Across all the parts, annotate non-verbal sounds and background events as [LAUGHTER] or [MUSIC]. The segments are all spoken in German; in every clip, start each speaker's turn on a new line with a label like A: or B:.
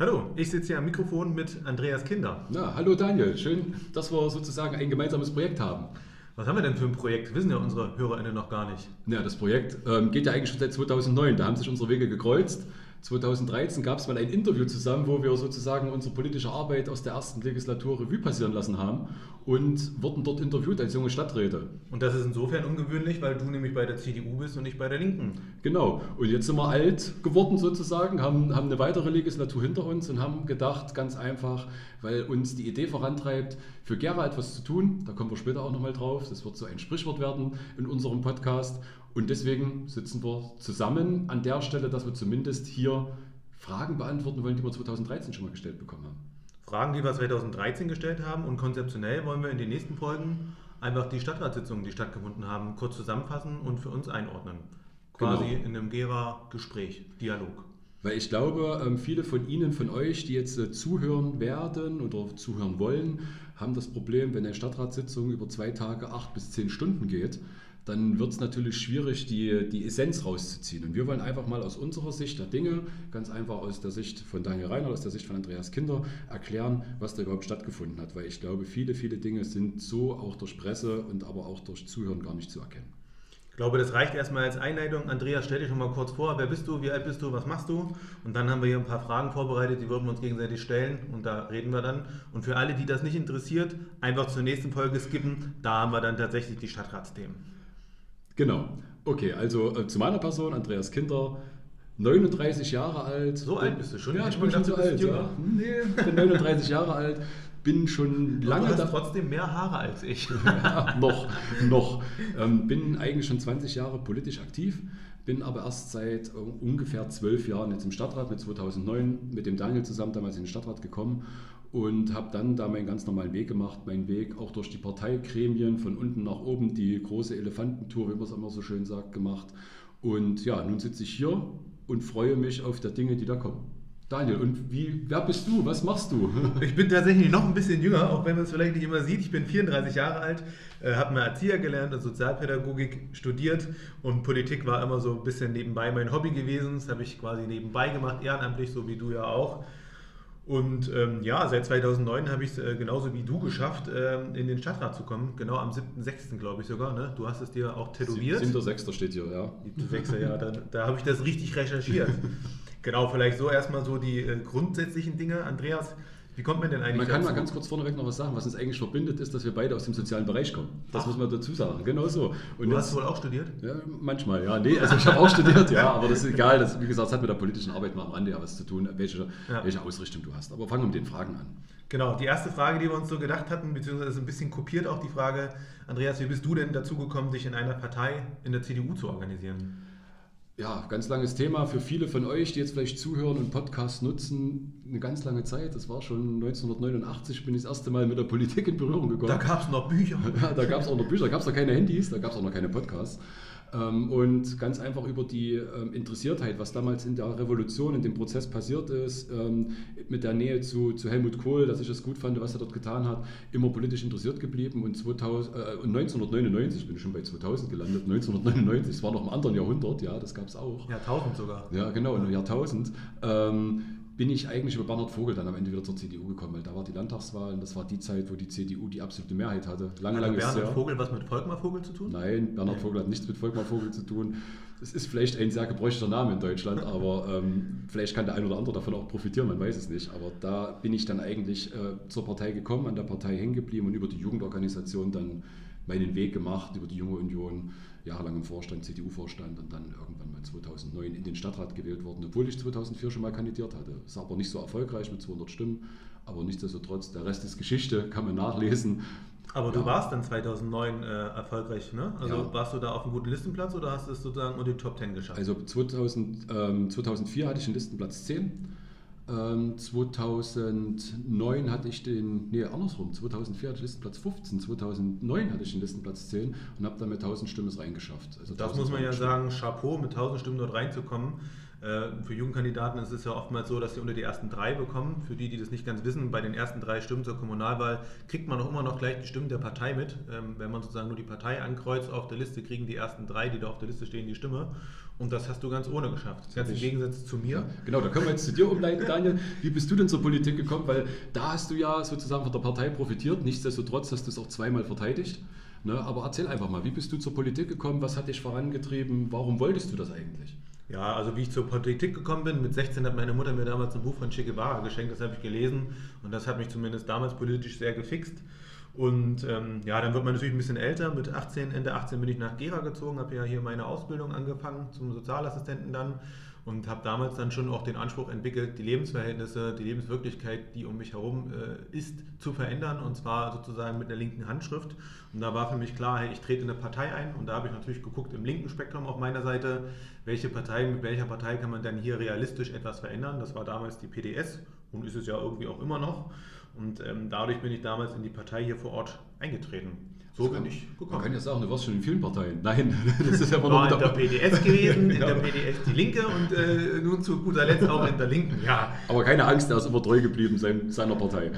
A: Hallo, ich sitze hier am Mikrofon mit Andreas Kinder.
B: Na, hallo Daniel, schön, dass wir sozusagen ein gemeinsames Projekt haben.
A: Was haben wir denn für ein Projekt? Wissen ja unsere HörerInnen noch gar nicht.
B: Ja, das Projekt ähm, geht ja eigentlich schon seit 2009. Da haben sich unsere Wege gekreuzt. 2013 gab es mal ein Interview zusammen, wo wir sozusagen unsere politische Arbeit aus der ersten Legislatur Revue passieren lassen haben und wurden dort interviewt als junge Stadträte.
A: Und das ist insofern ungewöhnlich, weil du nämlich bei der CDU bist und nicht bei der Linken.
B: Genau. Und jetzt sind wir alt geworden sozusagen, haben, haben eine weitere Legislatur hinter uns und haben gedacht, ganz einfach, weil uns die Idee vorantreibt, für Gera etwas zu tun. Da kommen wir später auch nochmal drauf. Das wird so ein Sprichwort werden in unserem Podcast. Und deswegen sitzen wir zusammen an der Stelle, dass wir zumindest hier Fragen beantworten wollen, die wir 2013 schon mal gestellt bekommen haben.
A: Fragen, die wir 2013 gestellt haben und konzeptionell wollen wir in den nächsten Folgen einfach die Stadtratssitzungen, die stattgefunden haben, kurz zusammenfassen und für uns einordnen. Quasi genau. in einem Gera-Gespräch, Dialog.
B: Weil ich glaube, ähm, viele von Ihnen, von euch, die jetzt äh, zuhören werden oder zuhören wollen, haben das Problem, wenn eine Stadtratssitzung über zwei Tage acht bis zehn Stunden geht, dann wird es natürlich schwierig, die, die Essenz rauszuziehen. Und wir wollen einfach mal aus unserer Sicht der Dinge, ganz einfach aus der Sicht von Daniel Reiner, aus der Sicht von Andreas Kinder, erklären, was da überhaupt stattgefunden hat. Weil ich glaube, viele, viele Dinge sind so auch durch Presse und aber auch durch Zuhören gar nicht zu erkennen.
A: Ich glaube, das reicht erstmal als Einleitung. Andreas, stell dich schon mal kurz vor. Wer bist du? Wie alt bist du? Was machst du? Und dann haben wir hier ein paar Fragen vorbereitet, die würden wir uns gegenseitig stellen und da reden wir dann. Und für alle, die das nicht interessiert, einfach zur nächsten Folge skippen. Da haben wir dann tatsächlich die Stadtratsthemen.
B: Genau. Okay, also äh, zu meiner Person, Andreas Kinder, 39 Jahre alt.
A: So alt bist du schon?
B: Ja, ich bin schon so alt. Ja. Nee, bin 39 Jahre alt, bin schon lange.
A: Du hast trotzdem mehr Haare als ich. [LAUGHS]
B: ja, noch, noch. Ähm, bin eigentlich schon 20 Jahre politisch aktiv, bin aber erst seit äh, ungefähr zwölf Jahren jetzt im Stadtrat, mit 2009 mit dem Daniel zusammen damals in den Stadtrat gekommen und habe dann da meinen ganz normalen Weg gemacht, meinen Weg auch durch die Parteigremien von unten nach oben, die große Elefantentour, wie man es immer so schön sagt, gemacht. Und ja, nun sitze ich hier und freue mich auf die Dinge, die da kommen. Daniel, und wie, wer bist du? Was machst du? [LAUGHS]
A: Ich bin tatsächlich noch ein bisschen jünger, auch wenn man es vielleicht nicht immer sieht. Ich bin 34 Jahre alt, äh, habe mal Erzieher gelernt und Sozialpädagogik studiert und Politik war immer so ein bisschen nebenbei mein Hobby gewesen. Das habe ich quasi nebenbei gemacht, ehrenamtlich, so wie du ja auch. Und ähm, ja, seit 2009 habe ich es äh, genauso wie du geschafft, ähm, in den Stadtrat zu kommen. Genau am 7.6. glaube ich sogar. Ne? Du hast es dir auch tätowiert.
B: 7.6. steht hier, ja.
A: 7.6. ja, da, da habe ich das richtig recherchiert. [LAUGHS] genau, vielleicht so erstmal so die äh, grundsätzlichen Dinge. Andreas, wie kommt man denn eigentlich
B: Man kann dazu? mal ganz kurz vorneweg noch was sagen. Was uns eigentlich verbindet, ist, dass wir beide aus dem sozialen Bereich kommen. Das Ach. muss man dazu sagen. Genau so.
A: Und du hast wohl auch studiert?
B: Ja, manchmal, ja. Nee, also ich habe auch studiert, ja. Aber das ist egal. Das, wie gesagt, das hat mit der politischen Arbeit mal am Rande ja was zu tun, welche, ja. welche Ausrichtung du hast. Aber fangen wir mit den Fragen an.
A: Genau, die erste Frage, die wir uns so gedacht hatten, beziehungsweise ein bisschen kopiert auch die Frage, Andreas, wie bist du denn dazu gekommen, dich in einer Partei in der CDU zu organisieren?
B: Ja, ganz langes Thema für viele von euch, die jetzt vielleicht zuhören und Podcasts nutzen, eine ganz lange Zeit. Das war schon 1989, bin ich das erste Mal mit der Politik in Berührung gekommen. Da
A: gab es noch Bücher. [LAUGHS]
B: Ja, da gab es auch noch Bücher, da gab es noch keine Handys, da gab es auch noch keine Podcasts. Ähm, und ganz einfach über die ähm, Interessiertheit, was damals in der Revolution, in dem Prozess passiert ist, ähm, mit der Nähe zu, zu Helmut Kohl, dass ich es gut fand, was er dort getan hat, immer politisch interessiert geblieben. Und 2000, äh, 1999, bin ich schon bei 2000 gelandet, 1999, das war noch im anderen Jahrhundert, ja, das gab es auch.
A: Jahrtausend sogar.
B: Ja, genau, im Jahrtausend. Ähm, bin ich eigentlich über Bernhard Vogel dann am Ende wieder zur CDU gekommen, weil da war die Landtagswahl und das war die Zeit, wo die CDU die absolute Mehrheit hatte.
A: Lange, hat lange Bernhard sehr. Vogel was mit Volkmar Vogel zu tun?
B: Nein, Bernhard nee. Vogel hat nichts mit Volkmar Vogel zu tun. Es ist vielleicht ein sehr gebräuchlicher Name in Deutschland, aber ähm, vielleicht kann der ein oder andere davon auch profitieren, man weiß es nicht. Aber da bin ich dann eigentlich äh, zur Partei gekommen, an der Partei hängen geblieben und über die Jugendorganisation dann meinen Weg gemacht, über die Junge Union jahrelang im Vorstand, CDU-Vorstand und dann irgendwann mal 2009 in den Stadtrat gewählt worden, obwohl ich 2004 schon mal kandidiert hatte. Ist aber nicht so erfolgreich mit 200 Stimmen, aber nichtsdestotrotz, der Rest ist Geschichte, [LAUGHS] kann man nachlesen.
A: Aber du warst dann 2009 äh, erfolgreich, ne? Also ja. warst du da auf einem guten Listenplatz oder hast du es sozusagen unter die Top 10 geschafft?
B: Also 2000, ähm, 2004 hatte ich den Listenplatz 10 2009 ähm, hatte ich den, nee, andersrum, 2004 hatte ich Listenplatz 15, 2009 hatte ich den Listenplatz 10 und habe dann mit 1000 Stimmen reingeschafft.
A: Also das muss man ja sagen, Chapeau, mit 1000 Stimmen dort reinzukommen. Äh, für Jugendkandidaten ist es ja oftmals so, dass sie unter die ersten drei bekommen. Für die, die das nicht ganz wissen, bei den ersten drei Stimmen zur Kommunalwahl kriegt man auch immer noch gleich die Stimmen der Partei mit. Ähm, wenn man sozusagen nur die Partei ankreuzt auf der Liste, kriegen die ersten drei, die da auf der Liste stehen, die Stimme. Und das hast du ganz ohne geschafft. Ganz im Gegensatz zu mir. Ja,
B: genau, da können wir jetzt zu dir umleiten, Daniel. Wie bist du denn zur Politik gekommen? Weil da hast du ja sozusagen von der Partei profitiert. Nichtsdestotrotz hast du es auch zweimal verteidigt. Ne? Aber erzähl einfach mal, wie bist du zur Politik gekommen? Was hat dich vorangetrieben? Warum wolltest du das eigentlich?
A: Ja, also wie ich zur Politik gekommen bin, mit 16 hat meine Mutter mir damals ein Buch von Che Guevara geschenkt, das habe ich gelesen und das hat mich zumindest damals politisch sehr gefixt. Und ähm, ja, dann wird man natürlich ein bisschen älter. Mit 18, Ende 18 bin ich nach Gera gezogen, habe ja hier meine Ausbildung angefangen zum Sozialassistenten dann und habe damals dann schon auch den Anspruch entwickelt, die Lebensverhältnisse, die Lebenswirklichkeit, die um mich herum äh, ist, zu verändern und zwar sozusagen mit einer linken Handschrift. Und da war für mich klar, hey, ich trete in eine Partei ein und da habe ich natürlich geguckt im linken Spektrum auf meiner Seite, welche Partei, mit welcher Partei kann man dann hier realistisch etwas verändern. Das war damals die PDS und ist es ja irgendwie auch immer noch. Und ähm, dadurch bin ich damals in die Partei hier vor Ort eingetreten.
B: So bin ich gekommen. Man kann ja sagen, du warst schon in vielen Parteien. Nein, [LAUGHS] das
A: ist ja war in der PDS gewesen, in [LAUGHS] der PDS die Linke und äh, nun zu guter Letzt auch in der Linken, ja.
B: Aber keine Angst, er ist immer treu geblieben sein, seiner Partei.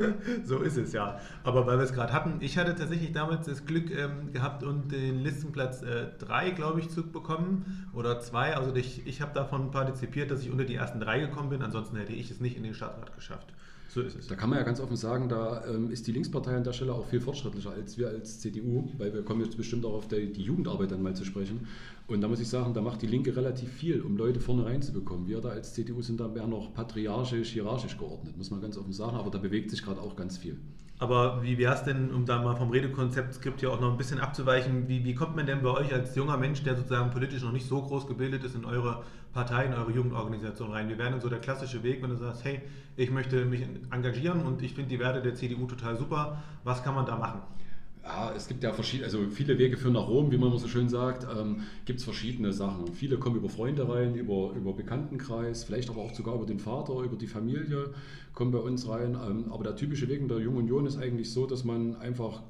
B: [LAUGHS]
A: so ist es, ja. Aber weil wir es gerade hatten, ich hatte tatsächlich damals das Glück ähm, gehabt und den Listenplatz 3, äh, glaube ich, zu bekommen oder 2. Also ich, ich habe davon partizipiert, dass ich unter die ersten drei gekommen bin. Ansonsten hätte ich es nicht in den Stadtrat geschafft.
B: So ist es. Da kann man ja ganz offen sagen, da ähm, ist die Linkspartei an der Stelle auch viel fortschrittlicher als wir als CDU, weil wir kommen jetzt bestimmt auch auf der, die Jugendarbeit dann mal zu sprechen. Und da muss ich sagen, da macht die Linke relativ viel, um Leute vorne reinzubekommen. Wir da als CDU sind da mehr noch patriarchisch, hierarchisch geordnet, muss man ganz offen sagen, aber da bewegt sich gerade auch ganz viel.
A: Aber wie wäre es denn, um da mal vom Redekonzeptskript hier auch noch ein bisschen abzuweichen, wie, wie kommt man denn bei euch als junger Mensch, der sozusagen politisch noch nicht so groß gebildet ist, in eure Partei, in eure Jugendorganisation rein? Wie wäre denn so der klassische Weg, wenn du sagst, hey, ich möchte mich engagieren und ich finde die Werte der CDU total super, was kann man da machen?
B: Ja, es gibt ja verschiedene, also viele Wege führen nach Rom, wie man so schön sagt. Ähm, gibt es verschiedene Sachen. Viele kommen über Freunde rein, über, über Bekanntenkreis, vielleicht aber auch sogar über den Vater, über die Familie kommen bei uns rein. Ähm, aber der typische Weg in der Jungen Union ist eigentlich so, dass man einfach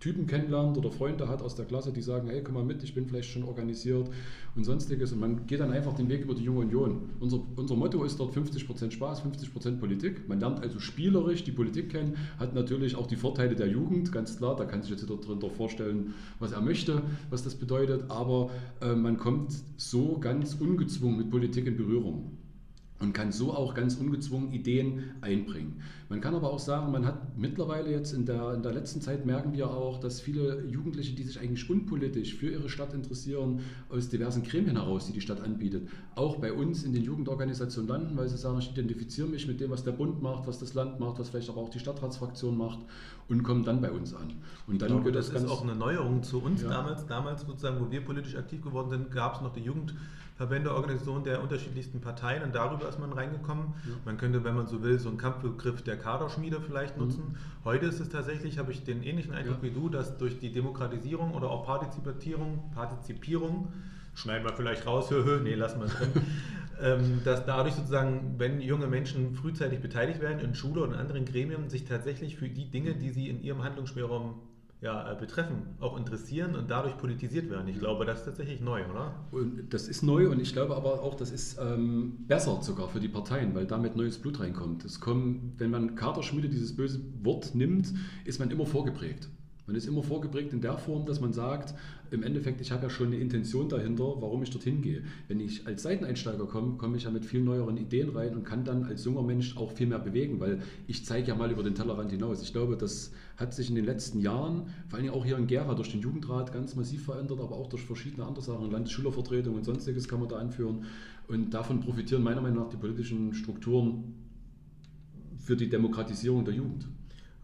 B: Typen kennenlernt oder Freunde hat aus der Klasse, die sagen, hey, komm mal mit, ich bin vielleicht schon organisiert und sonstiges. Und man geht dann einfach den Weg über die junge Union. Unser, unser Motto ist dort 50% Spaß, 50% Politik. Man lernt also spielerisch die Politik kennen, hat natürlich auch die Vorteile der Jugend, ganz klar, da kann sich jetzt darunter vorstellen, was er möchte, was das bedeutet, aber äh, man kommt so ganz ungezwungen mit Politik in Berührung und kann so auch ganz ungezwungen Ideen einbringen. Man kann aber auch sagen, man hat mittlerweile jetzt in der, in der letzten Zeit merken wir auch, dass viele Jugendliche, die sich eigentlich unpolitisch für ihre Stadt interessieren, aus diversen Gremien heraus, die die Stadt anbietet, auch bei uns in den Jugendorganisationen landen, weil sie sagen, ich identifiziere mich mit dem, was der Bund macht, was das Land macht, was vielleicht aber auch die Stadtratsfraktion macht und kommen dann bei uns an. Und dann
A: glaube, das, das ist auch eine Neuerung zu uns ja. damals. Damals sozusagen, wo wir politisch aktiv geworden sind, gab es noch die Jugend Verbände, Organisationen der unterschiedlichsten Parteien und darüber ist man reingekommen. Ja. Man könnte, wenn man so will, so einen Kampfbegriff der Kaderschmiede vielleicht mhm. nutzen. Mhm. Heute ist es tatsächlich, habe ich den ähnlichen Eindruck ja. wie du, dass durch die Demokratisierung oder auch Partizipierung, Partizipierung, schneiden wir vielleicht raus, [LAUGHS] nee, lassen wir es drin, ähm, dass dadurch sozusagen, wenn junge Menschen frühzeitig beteiligt werden in Schule und in anderen Gremien, sich tatsächlich für die Dinge, die sie in ihrem Handlungsspielraum ja, äh, betreffen, auch interessieren und dadurch politisiert werden. Ich glaube, das ist tatsächlich neu, oder?
B: Und das ist neu und ich glaube aber auch, das ist ähm, besser sogar für die Parteien, weil damit neues Blut reinkommt. Es kommen, wenn man Kaderschmiede dieses böse Wort nimmt, ist man immer vorgeprägt. Man ist immer vorgeprägt in der Form, dass man sagt, im Endeffekt, ich habe ja schon eine Intention dahinter, warum ich dorthin gehe. Wenn ich als Seiteneinsteiger komme, komme ich ja mit viel neueren Ideen rein und kann dann als junger Mensch auch viel mehr bewegen, weil ich zeige ja mal über den Tellerrand hinaus. Ich glaube, das hat sich in den letzten Jahren, vor allem auch hier in Gera, durch den Jugendrat ganz massiv verändert, aber auch durch verschiedene andere Sachen, Landesschülervertretung und sonstiges kann man da anführen. Und davon profitieren meiner Meinung nach die politischen Strukturen für die Demokratisierung der Jugend.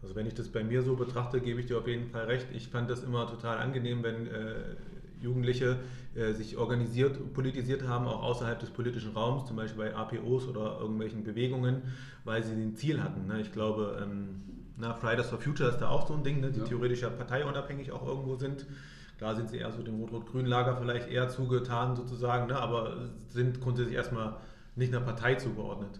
A: Also wenn ich das bei mir so betrachte, gebe ich dir auf jeden Fall recht. Ich fand das immer total angenehm, wenn äh, Jugendliche äh, sich organisiert, und politisiert haben, auch außerhalb des politischen Raums, zum Beispiel bei APOs oder irgendwelchen Bewegungen, weil sie ein Ziel hatten. Ne? Ich glaube, ähm, na, Fridays for Future ist da auch so ein Ding, ne? die ja. theoretisch ja parteiunabhängig auch irgendwo sind. Da sind sie eher so dem rot-rot-grünen Lager vielleicht eher zugetan sozusagen, ne? aber sind grundsätzlich erstmal nicht einer Partei zugeordnet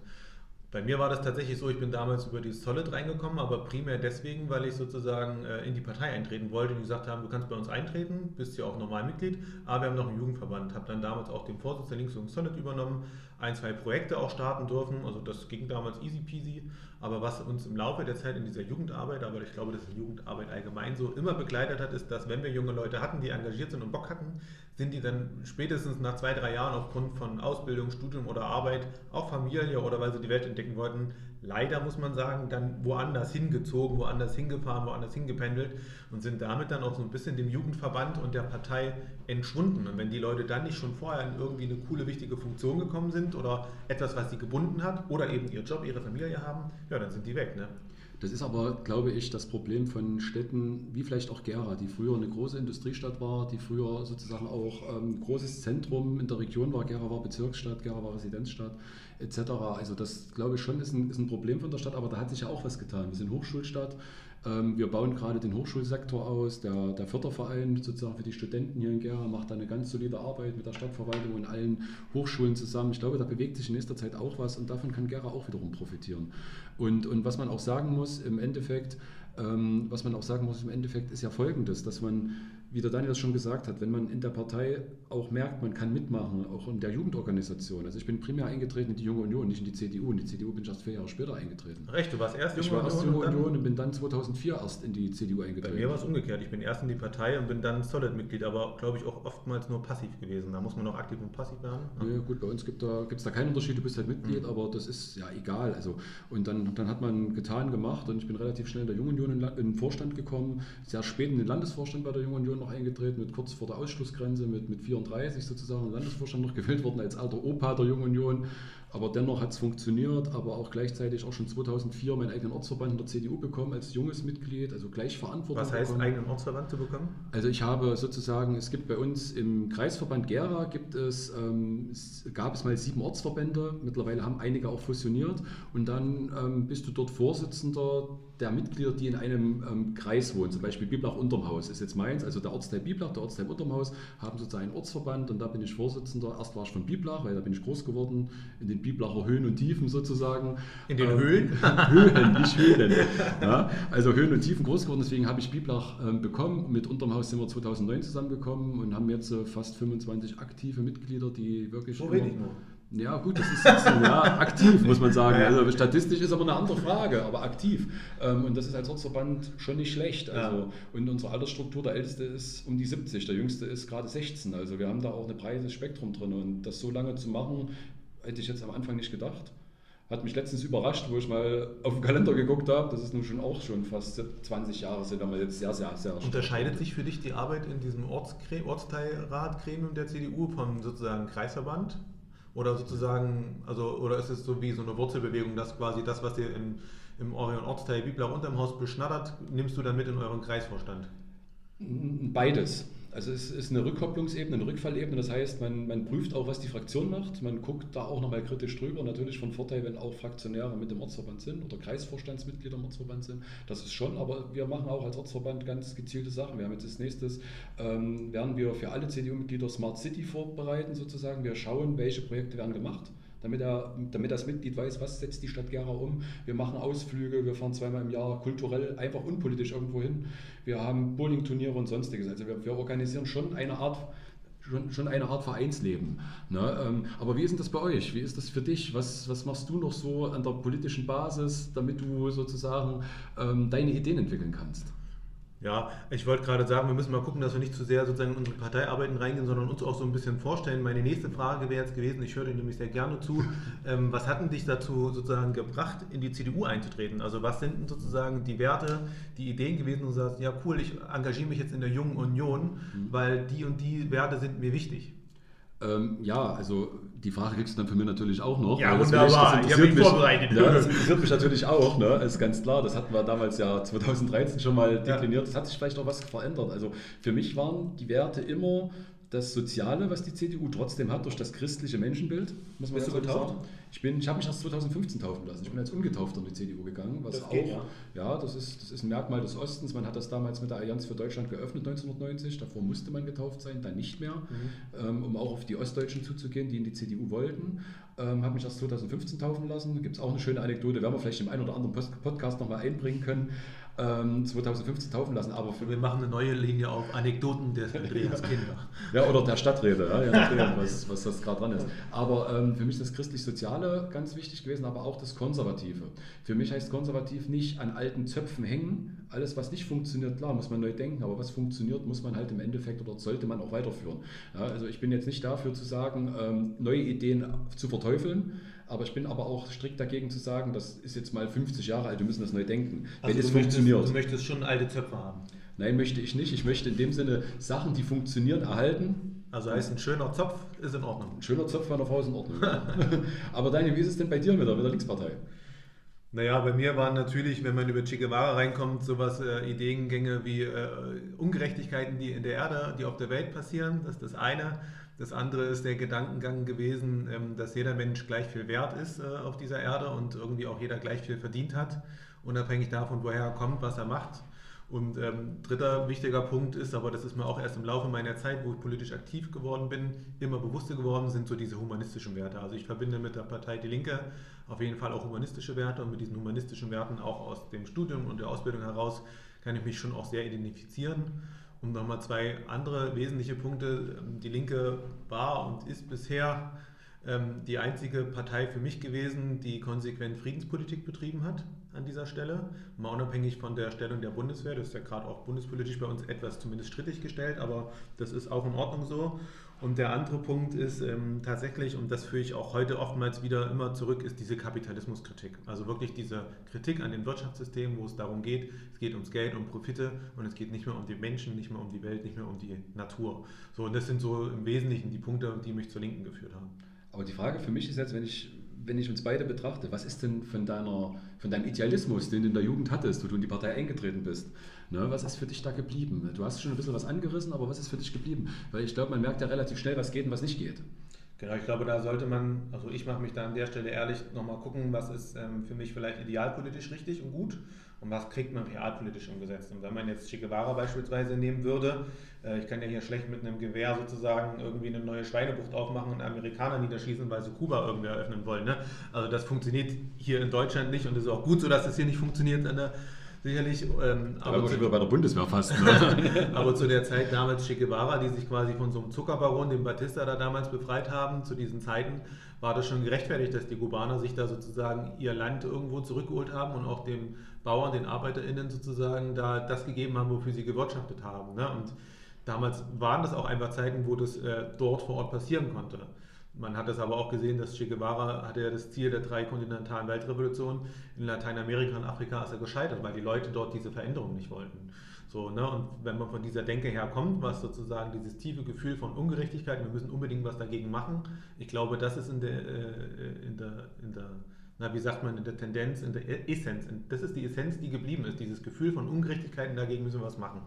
A: Bei mir war das tatsächlich so, ich bin damals über die Solid reingekommen, aber primär deswegen, weil ich sozusagen äh, in die Partei eintreten wollte und gesagt haben, du kannst bei uns eintreten, bist ja auch normal Mitglied, aber wir haben noch einen Jugendverband. Habe dann damals auch den Vorsitz der Linksjugend Solid übernommen, ein, zwei Projekte auch starten dürfen, also das ging damals easy peasy, aber was uns im Laufe der Zeit in dieser Jugendarbeit, aber ich glaube, dass die Jugendarbeit allgemein so immer begleitet hat, ist, dass wenn wir junge Leute hatten, die engagiert sind und Bock hatten, sind die dann spätestens nach zwei, drei Jahren aufgrund von Ausbildung, Studium oder Arbeit, auch Familie oder weil sie die Welt entdecken wollten, leider muss man sagen, dann woanders hingezogen, woanders hingefahren, woanders hingependelt und sind damit dann auch so ein bisschen dem Jugendverband und der Partei entschwunden. Und wenn die Leute dann nicht schon vorher in irgendwie eine coole, wichtige Funktion gekommen sind oder etwas, was sie gebunden hat oder eben ihr Job, ihre Familie haben, ja, dann sind die weg. Ne?
B: Das ist aber, glaube ich, das Problem von Städten wie vielleicht auch Gera, die früher eine große Industriestadt war, die früher sozusagen auch ein ähm, großes Zentrum in der Region war. Gera war Bezirksstadt, Gera war Residenzstadt etc. Also das, glaube ich, schon ist ein, ist ein Problem von der Stadt, aber da hat sich ja auch was getan. Wir sind Hochschulstadt, ähm, wir bauen gerade den Hochschulsektor aus. Der, der Förderverein sozusagen für die Studenten hier in Gera macht da eine ganz solide Arbeit mit der Stadtverwaltung und allen Hochschulen zusammen. Ich glaube, da bewegt sich in nächster Zeit auch was und davon kann Gera auch wiederum profitieren. Und, und was man auch sagen muss, im Endeffekt, ähm, was man auch sagen muss im Endeffekt, ist ja folgendes, dass man wie der Daniel das schon gesagt hat, wenn man in der Partei auch merkt, man kann mitmachen, auch in der Jugendorganisation. Also ich bin primär eingetreten in die Junge Union, nicht in die CDU. In die CDU bin ich erst vier Jahre später eingetreten.
A: Recht, du warst erst
B: Junge Union. Ich war erst Junge Union und bin dann 2004 erst in die CDU eingetreten.
A: Bei mir war es umgekehrt. Ich bin erst in die Partei und bin dann Solid-Mitglied, aber glaube ich auch oftmals nur passiv gewesen. Da muss man auch aktiv und passiv werden.
B: Ja, gut, bei uns gibt es da, da keinen Unterschied. Du bist halt Mitglied, mhm. aber das ist ja egal. Also, und dann, dann hat man getan, gemacht und ich bin relativ schnell in der Junge Union in, in den Vorstand gekommen, sehr spät in den Landesvorstand bei der Junge Union noch eingetreten mit kurz vor der Ausschlussgrenze mit, mit 34 sozusagen im Landesvorstand noch [LAUGHS] gewählt worden als alter Opa der Jungen Union. Aber dennoch hat es funktioniert, aber auch gleichzeitig auch schon 2004 meinen eigenen Ortsverband in der CDU bekommen als junges Mitglied, also gleich Verantwortung.
A: Was heißt, bekommen. eigenen Ortsverband zu bekommen?
B: Also ich habe sozusagen, es gibt bei uns im Kreisverband Gera gibt es, ähm, es gab es mal sieben Ortsverbände, mittlerweile haben einige auch fusioniert und dann ähm, bist du dort Vorsitzender der Mitglieder, die in einem ähm, Kreis wohnen, zum Beispiel Biblach unterm Haus ist jetzt meins, also der Ortsteil Biblach, der Ortsteil unterm Haus, haben sozusagen einen Ortsverband und da bin ich Vorsitzender. Erst war ich von Biblach, weil da bin ich groß geworden, in den Biblacher Höhen und Tiefen sozusagen.
A: In den ähm, Höhlen? [LAUGHS]
B: Höhen, nicht Höhlen. [LAUGHS] Ja, also Höhen und Tiefen groß geworden, deswegen habe ich Biblach ähm, bekommen. Mit unterm Haus sind wir 2009 zusammengekommen und haben jetzt äh, fast 25 aktive Mitglieder, die wirklich.
A: So wenig nur.
B: Ja, gut, das ist, das ja, aktiv, muss man sagen. [LAUGHS] Also statistisch ist aber eine andere Frage, aber aktiv. Ähm, und das ist als Ortsverband schon nicht schlecht. Also. Und unsere Altersstruktur, der älteste ist um die 70, der jüngste ist gerade 16. Also wir haben da auch ein breites Spektrum drin. Und das so lange zu machen, hätte ich jetzt am Anfang nicht gedacht. Hat mich letztens überrascht, wo ich mal auf den Kalender geguckt habe. Das ist nun schon auch schon fast 20 Jahre, sind wir jetzt sehr, sehr, sehr
A: Unterscheidet sich für dich die Arbeit in diesem Ortsteilratgremium der CDU vom sozusagen Kreisverband? Oder sozusagen, also, oder ist es so wie so eine Wurzelbewegung, dass quasi das, was ihr im, im Orion Ortsteil Bibler unterm Haus beschnattert, nimmst du dann mit in euren Kreisvorstand?
B: Beides. Also es ist eine Rückkopplungsebene, eine Rückfallebene. Das heißt, man, man prüft auch, was die Fraktion macht. Man guckt da auch nochmal kritisch drüber. Natürlich von Vorteil, wenn auch Fraktionäre mit dem Ortsverband sind oder Kreisvorstandsmitglieder im Ortsverband sind. Das ist schon, aber wir machen auch als Ortsverband ganz gezielte Sachen. Wir haben jetzt als nächstes, ähm, werden wir für alle CDU-Mitglieder Smart City vorbereiten sozusagen. Wir schauen, welche Projekte werden gemacht damit, er, damit das Mitglied weiß, was setzt die Stadt Gera um. Wir machen Ausflüge, wir fahren zweimal im Jahr kulturell, einfach unpolitisch irgendwo hin. Wir haben Bowling-Turniere und sonstiges. Also wir, wir organisieren schon eine Art schon, eine Art Vereinsleben. Ne? Ähm, aber wie ist denn das bei euch? Wie ist das für dich? Was, was machst du noch so an der politischen Basis, damit du sozusagen ähm, deine Ideen entwickeln kannst?
A: Ja, ich wollte gerade sagen, wir müssen mal gucken, dass wir nicht zu sehr sozusagen in unsere Parteiarbeiten reingehen, sondern uns auch so ein bisschen vorstellen. Meine nächste Frage wäre jetzt gewesen, ich höre dir nämlich sehr gerne zu, [LAUGHS] ähm, was hat denn dich dazu sozusagen gebracht, in die CDU einzutreten? Also was sind denn sozusagen die Werte, die Ideen gewesen, wo du sagst, ja cool, ich engagiere mich jetzt in der Jungen Union, mhm. weil die und die Werte sind mir wichtig?
B: Ähm, ja, also die Frage kriegst du dann für mich natürlich auch noch.
A: Ja, wunderbar.
B: Das, das ich habe mich vorbereitet. Ja, das interessiert mich natürlich auch, ne? ist ganz klar. Das hatten wir damals ja 2013 schon mal dekliniert. Es ja. hat sich vielleicht auch was verändert. Also für mich waren die Werte immer das Soziale, was die CDU trotzdem hat, durch das christliche Menschenbild,
A: muss man Bist du getauft? Sagen.
B: Ich, ich habe mich erst 2015 taufen lassen. Ich bin als Ungetaufter in die CDU gegangen, was das geht, auch, ja, ja das, ist, das ist ein Merkmal des Ostens. Man hat das damals mit der Allianz für Deutschland geöffnet 1990. Davor musste man getauft sein, dann nicht mehr, mhm. ähm, um auch auf die Ostdeutschen zuzugehen, die in die CDU wollten. Ähm, habe mich erst 2015 taufen lassen. Gibt es auch eine schöne Anekdote, werden wir vielleicht im einen oder anderen Podcast nochmal einbringen können ähm, 2015 taufen lassen. Aber
A: wir machen eine neue Linie auf Anekdoten des [LAUGHS] Andreas Kinder.
B: Ja, oder der Stadträte, ja, nachdem, [LAUGHS] was, was das gerade dran ist. Aber ähm, für mich ist das christlich-soziale ganz wichtig gewesen, aber auch das Konservative. Für mich heißt konservativ nicht an alten Zöpfen hängen. Alles, was nicht funktioniert, klar, muss man neu denken, aber was funktioniert, muss man halt im Endeffekt oder sollte man auch weiterführen. Ja, also ich bin jetzt nicht dafür zu sagen, ähm, neue Ideen zu verteufeln, aber ich bin aber auch strikt dagegen zu sagen, das ist jetzt mal 50 Jahre alt, wir müssen das neu denken.
A: Also wenn es funktioniert. Du möchtest schon alte Zöpfe haben.
B: Nein, möchte ich nicht. Ich möchte in dem Sinne Sachen, die funktionieren, erhalten.
A: Also heißt ein schöner Zopf ist in Ordnung.
B: Ein schöner Zopf meiner Frau ist in Ordnung. [LAUGHS] aber Daniel, wie ist es denn bei dir mit der, mit der Linkspartei?
A: Naja, bei mir waren natürlich, wenn man über Che Guevara reinkommt, sowas äh, Ideengänge wie äh, Ungerechtigkeiten, die in der Erde, die auf der Welt passieren. Das ist das eine. Das andere ist der Gedankengang gewesen, ähm, dass jeder Mensch gleich viel wert ist äh, auf dieser Erde und irgendwie auch jeder gleich viel verdient hat, unabhängig davon, woher er kommt, was er macht. Und ähm, dritter wichtiger Punkt ist, aber das ist mir auch erst im Laufe meiner Zeit, wo ich politisch aktiv geworden bin, immer bewusster geworden, sind so diese humanistischen Werte. Also ich verbinde mit der Partei Die Linke auf jeden Fall auch humanistische Werte und mit diesen humanistischen Werten auch aus dem Studium und der Ausbildung heraus kann ich mich schon auch sehr identifizieren. Und nochmal zwei andere wesentliche Punkte. Die Linke war und ist bisher ähm, die einzige Partei für mich gewesen, die konsequent Friedenspolitik betrieben hat an dieser Stelle. Mal unabhängig von der Stellung der Bundeswehr, das ist ja gerade auch bundespolitisch bei uns etwas zumindest strittig gestellt, aber das ist auch in Ordnung so. Und der andere Punkt ist ähm, tatsächlich, und das führe ich auch heute oftmals wieder immer zurück, ist diese Kapitalismuskritik. Also wirklich diese Kritik an den Wirtschaftssystemen, wo es darum geht, es geht ums Geld, um Profite und es geht nicht mehr um die Menschen, nicht mehr um die Welt, nicht mehr um die Natur. So, und das sind so im Wesentlichen die Punkte, die mich zur Linken geführt haben.
B: Aber die Frage für mich ist jetzt, wenn ich wenn ich uns beide betrachte, was ist denn von, deiner, von deinem Idealismus, den du in der Jugend hattest, wo du in die Partei eingetreten bist, ne, was ist für dich da geblieben? Du hast schon ein bisschen was angerissen, aber was ist für dich geblieben? Weil ich glaube, man merkt ja relativ schnell, was geht und was nicht geht.
A: Genau, ich glaube, da sollte man, also ich mache mich da an der Stelle ehrlich nochmal gucken, was ist ähm, für mich vielleicht idealpolitisch richtig und gut und was kriegt man realpolitisch umgesetzt. Und wenn man jetzt Che Guevara beispielsweise nehmen würde, äh, ich kann ja hier schlecht mit einem Gewehr sozusagen irgendwie eine neue Schweinebucht aufmachen und Amerikaner niederschießen, weil sie Kuba irgendwie eröffnen wollen. Ne? Also das funktioniert hier in Deutschland nicht und es ist auch gut so, dass es hier nicht funktioniert an der sicherlich.
B: Ähm, aber wir schon bei der Bundeswehr fast. Ne? [LAUGHS]
A: aber zu der Zeit damals Che Guevara, die sich quasi von so einem Zuckerbaron, dem Batista, da damals befreit haben, zu diesen Zeiten, war das schon gerechtfertigt, dass die Kubaner sich da sozusagen ihr Land irgendwo zurückgeholt haben und auch den Bauern, den ArbeiterInnen sozusagen da das gegeben haben, wofür sie gewirtschaftet haben. Ne? Und damals waren das auch einfach Zeiten, wo das äh, dort vor Ort passieren konnte. Man hat es aber auch gesehen, dass Che Guevara hatte ja das Ziel der drei kontinentalen Weltrevolutionen. In Lateinamerika und Afrika ist er gescheitert, weil die Leute dort diese Veränderung nicht wollten. So, ne? Und wenn man von dieser Denke herkommt, was sozusagen dieses tiefe Gefühl von Ungerechtigkeit, wir müssen unbedingt was dagegen machen, ich glaube, das ist in der, äh, in der, in der na, wie sagt man, in der Tendenz, in der Essenz, das ist die Essenz, die geblieben ist, dieses Gefühl von Ungerechtigkeiten, dagegen müssen wir was machen.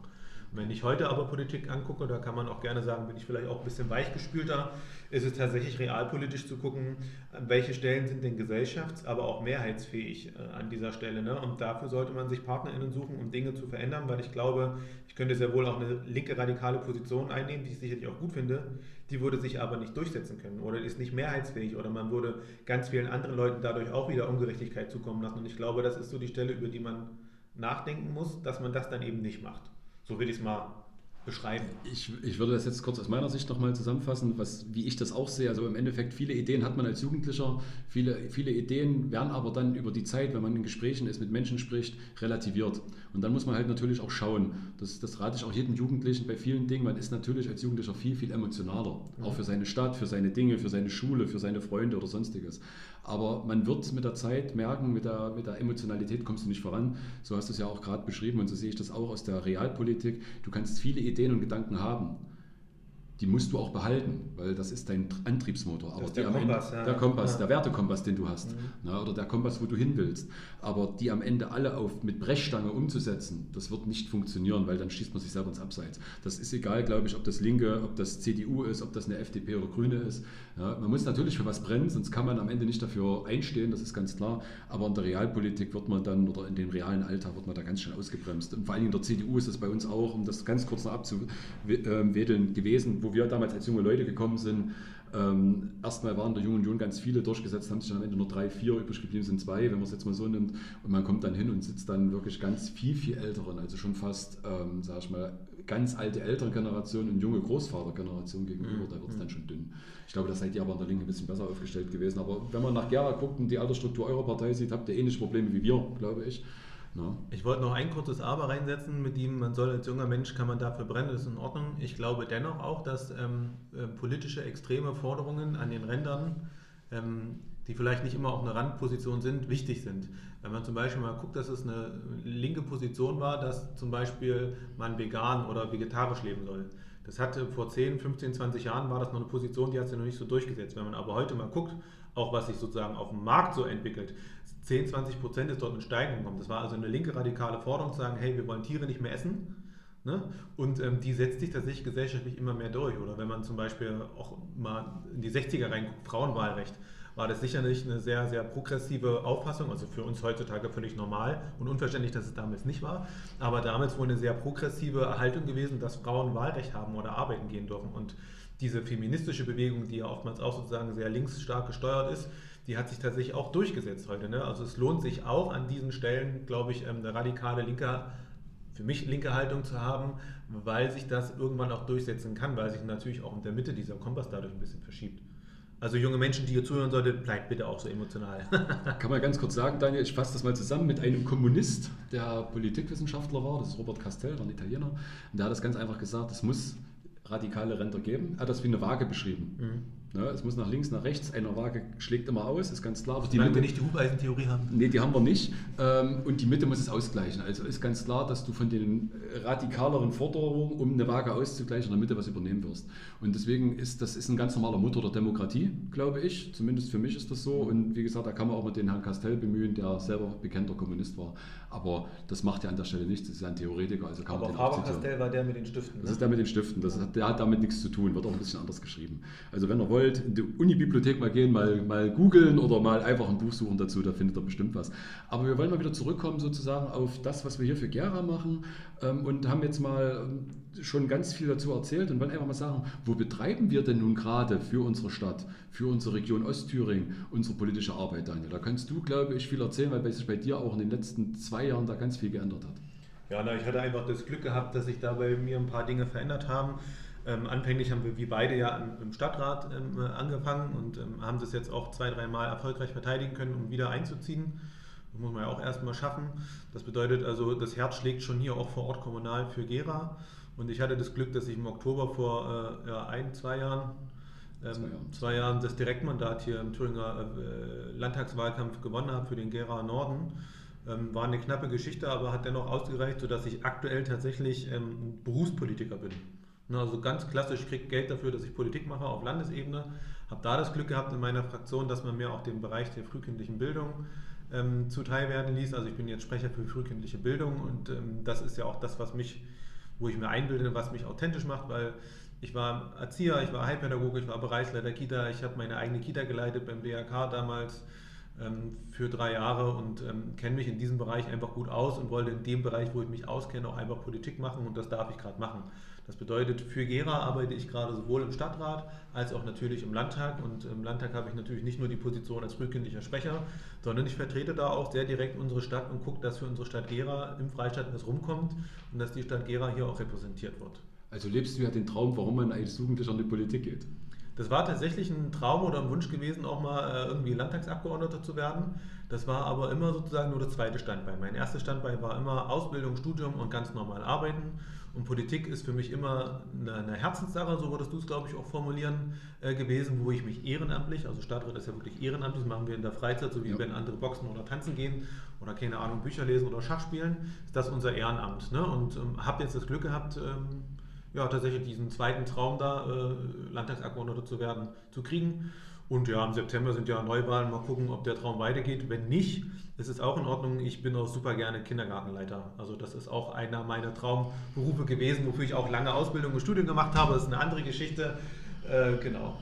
A: Wenn ich heute aber Politik angucke, da kann man auch gerne sagen, bin ich vielleicht auch ein bisschen weichgespülter, ist es tatsächlich realpolitisch zu gucken, welche Stellen sind denn gesellschafts-, aber auch mehrheitsfähig äh, an dieser Stelle. Ne? Und dafür sollte man sich PartnerInnen suchen, um Dinge zu verändern, weil ich glaube, ich könnte sehr wohl auch eine linke radikale Position einnehmen, die ich sicherlich auch gut finde, die würde sich aber nicht durchsetzen können oder ist nicht mehrheitsfähig oder man würde ganz vielen anderen Leuten dadurch auch wieder Ungerechtigkeit zukommen lassen. Und ich glaube, das ist so die Stelle, über die man nachdenken muss, dass man das dann eben nicht macht. So will ich es mal beschreiben.
B: Ich, ich würde das jetzt kurz aus meiner Sicht nochmal zusammenfassen, was, wie ich das auch sehe. Also im Endeffekt, viele Ideen hat man als Jugendlicher, viele, viele Ideen werden aber dann über die Zeit, wenn man in Gesprächen ist, mit Menschen spricht, relativiert. Und dann muss man halt natürlich auch schauen. Das, das rate ich auch jedem Jugendlichen bei vielen Dingen. Man ist natürlich als Jugendlicher viel, viel emotionaler. Mhm. Auch für seine Stadt, für seine Dinge, für seine Schule, für seine Freunde oder sonstiges. Aber man wird mit der Zeit merken, mit der, mit der Emotionalität kommst du nicht voran. So hast du es ja auch gerade beschrieben und so sehe ich das auch aus der Realpolitik. Du kannst viele Ideen und Gedanken haben. Die musst du auch behalten, weil das ist dein Antriebsmotor. Aber
A: Das der Kompass,
B: Ende,
A: ja.
B: der Kompass,
A: Ja.
B: der Wertekompass, den du hast,
A: Mhm.
B: na, oder der Kompass, wo du hin willst. Aber die am Ende alle auf mit Brechstange umzusetzen, das wird nicht funktionieren, weil dann schießt man sich selber ins Abseits. Das ist egal, glaube ich, ob das Linke, ob das CDU ist, ob das eine FDP oder Grüne ist. Ja, man muss natürlich für was brennen, sonst kann man am Ende nicht dafür einstehen, das ist ganz klar. Aber in der Realpolitik wird man dann, oder in dem realen Alltag wird man da ganz schnell ausgebremst. Und vor allen Dingen in der CDU ist es bei uns auch, um das ganz kurz noch abzuwedeln, gewesen, wo wir damals als junge Leute gekommen sind. Ähm, erstmal waren der Jungen Union ganz viele durchgesetzt, haben sich dann am Ende nur drei, vier übrig geblieben sind zwei, wenn man es jetzt mal so nimmt. Und man kommt dann hin und sitzt dann wirklich ganz viel, viel älteren, also schon fast, ähm, sag ich mal, ganz alte Elterngeneration und junge Großvatergeneration gegenüber, da wird es dann schon dünn. Ich glaube, da seid ihr aber an der Linke ein bisschen besser aufgestellt gewesen. Aber wenn man nach Gera guckt und die Altersstruktur eurer Partei sieht, habt ihr ähnliche Probleme wie wir, glaube ich. Na?
A: Ich wollte noch ein kurzes Aber reinsetzen, mit dem man soll als junger Mensch, kann man dafür brennen, das ist in Ordnung. Ich glaube dennoch auch, dass ähm, äh, politische extreme Forderungen an den Rändern, ähm, die vielleicht nicht immer auf einer Randposition sind, wichtig sind. Wenn man zum Beispiel mal guckt, dass es eine linke Position war, dass zum Beispiel man vegan oder vegetarisch leben soll. Das hatte vor 10, 15, 20 Jahren war das noch eine Position, die hat sich noch nicht so durchgesetzt. Wenn man aber heute mal guckt, auch was sich sozusagen auf dem Markt so entwickelt, 10, 20 Prozent ist dort eine Steigerung gekommen. Das war also eine linke radikale Forderung, zu sagen, hey, wir wollen Tiere nicht mehr essen. Ne? Und ähm, die setzt sich tatsächlich gesellschaftlich immer mehr durch. Oder wenn man zum Beispiel auch mal in die 60er reinguckt, Frauenwahlrecht, war das sicherlich eine sehr, sehr progressive Auffassung, also für uns heutzutage völlig normal und unverständlich, dass es damals nicht war. Aber damals wohl eine sehr progressive Haltung gewesen, dass Frauen Wahlrecht haben oder arbeiten gehen dürfen. Und diese feministische Bewegung, die ja oftmals auch sozusagen sehr linksstark gesteuert ist, die hat sich tatsächlich auch durchgesetzt heute. Ne? Also es lohnt sich auch an diesen Stellen, glaube ich, ähm, eine radikale linke, für mich linke Haltung zu haben, weil sich das irgendwann auch durchsetzen kann, weil sich natürlich auch in der Mitte dieser Kompass dadurch ein bisschen verschiebt. Also junge Menschen, die ihr zuhören solltet, bleibt bitte auch so emotional. [LAUGHS]
B: Kann man ganz kurz sagen, Daniel, ich fasse das mal zusammen mit einem Kommunist, der Politikwissenschaftler war, das ist Robert Castell, war ein Italiener, und der hat das ganz einfach gesagt, es muss radikale Ränder geben. Er hat das wie eine Waage beschrieben.
A: Mhm.
B: Ne, es muss nach links, nach rechts, eine Waage schlägt immer aus, ist ganz klar. Aber die Mitte,
A: nicht die Hufeisentheorie haben.
B: Nee, die haben wir nicht. Ähm, Und die Mitte muss es ausgleichen. Also ist ganz klar, dass du von den radikaleren Forderungen, um eine Waage auszugleichen, in der Mitte was übernehmen wirst. Und deswegen ist das ist ein ganz normaler Motor der Demokratie, glaube ich. Zumindest für mich ist das so. Und wie gesagt, da kann man auch mal den Herrn Castell bemühen, der selber bekannter Kommunist war. Aber das macht ja an der Stelle nichts. Das ist ja ein Theoretiker, also kann
A: Aber
B: man den
A: Faber. Castell war der mit den Stiften.
B: Das
A: Ne?
B: ist der mit den Stiften. Das hat, der hat damit nichts zu tun, wird auch ein bisschen anders geschrieben. Also wenn ihr wollt, in die Unibibliothek mal gehen, mal, mal googeln oder mal einfach ein Buch suchen dazu, da findet ihr bestimmt was. Aber wir wollen mal wieder zurückkommen sozusagen auf das, was wir hier für Gera machen ähm, und haben jetzt mal ähm, schon ganz viel dazu erzählt und wollen einfach mal sagen, wo betreiben wir denn nun gerade für unsere Stadt, für unsere Region Ostthüringen unsere politische Arbeit, Daniel? Da kannst du, glaube ich, viel erzählen, weil sich bei dir auch in den letzten zwei Jahren da ganz viel geändert hat.
A: Ja, na, ich hatte einfach das Glück gehabt, dass sich da bei mir ein paar Dinge verändert haben. Ähm, anfänglich haben wir wie beide ja im, im Stadtrat ähm, äh, angefangen und ähm, haben das jetzt auch zwei, dreimal erfolgreich verteidigen können, um wieder einzuziehen. Das muss man ja auch erstmal schaffen. Das bedeutet also, das Herz schlägt schon hier auch vor Ort kommunal für Gera. Und ich hatte das Glück, dass ich im Oktober vor äh, ja, ein, zwei Jahren, ähm,
B: Zwei Jahren.
A: zwei Jahren das Direktmandat hier im Thüringer äh, Landtagswahlkampf gewonnen habe für den Gera Norden. Ähm, war eine knappe Geschichte, aber hat dennoch ausgereicht, sodass ich aktuell tatsächlich ähm, Berufspolitiker bin. Also ganz klassisch, ich kriege Geld dafür, dass ich Politik mache auf Landesebene. Habe da das Glück gehabt in meiner Fraktion, dass man mir auch den Bereich der frühkindlichen Bildung ähm, zuteil werden ließ. Also ich bin jetzt Sprecher für frühkindliche Bildung und ähm, das ist ja auch das, was mich, wo ich mir einbilde, was mich authentisch macht, weil ich war Erzieher, ich war Heilpädagoge, ich war Bereichsleiter Kita, ich habe meine eigene Kita geleitet beim DRK damals ähm, für drei Jahre und ähm, kenne mich in diesem Bereich einfach gut aus und wollte in dem Bereich, wo ich mich auskenne, auch einfach Politik machen und das darf ich gerade machen. Das bedeutet, für Gera arbeite ich gerade sowohl im Stadtrat als auch natürlich im Landtag und im Landtag habe ich natürlich nicht nur die Position als frühkindlicher Sprecher, sondern ich vertrete da auch sehr direkt unsere Stadt und gucke, dass für unsere Stadt Gera im Freistaat was rumkommt und dass die Stadt Gera hier auch repräsentiert wird.
B: Also lebst du ja den Traum, warum man als Jugendlicher in die Politik geht.
A: Das war tatsächlich ein Traum oder ein Wunsch gewesen, auch mal äh, irgendwie Landtagsabgeordneter zu werden. Das war aber immer sozusagen nur das zweite Standbein. Mein erstes Standbein war immer Ausbildung, Studium und ganz normal arbeiten. Und Politik ist für mich immer eine, eine Herzenssache, so würdest du es, glaube ich, auch formulieren, äh, gewesen, wo ich mich ehrenamtlich, also Stadtrat ist ja wirklich ehrenamtlich, das machen wir in der Freizeit, so wie
B: Ja.
A: wenn andere boxen oder tanzen gehen oder keine Ahnung, Bücher lesen oder Schach spielen, ist das unser Ehrenamt. Ne? Und ähm, habe jetzt das Glück gehabt, ähm, ja, tatsächlich diesen zweiten Traum da, äh, Landtagsabgeordneter zu werden, zu kriegen. Und ja, im September sind ja Neuwahlen. Mal gucken, ob der Traum weitergeht. Wenn nicht, ist es auch in Ordnung. Ich bin auch super gerne Kindergartenleiter. Also das ist auch einer meiner Traumberufe gewesen, wofür ich auch lange Ausbildung und Studien gemacht habe. Das ist eine andere Geschichte. Äh, genau.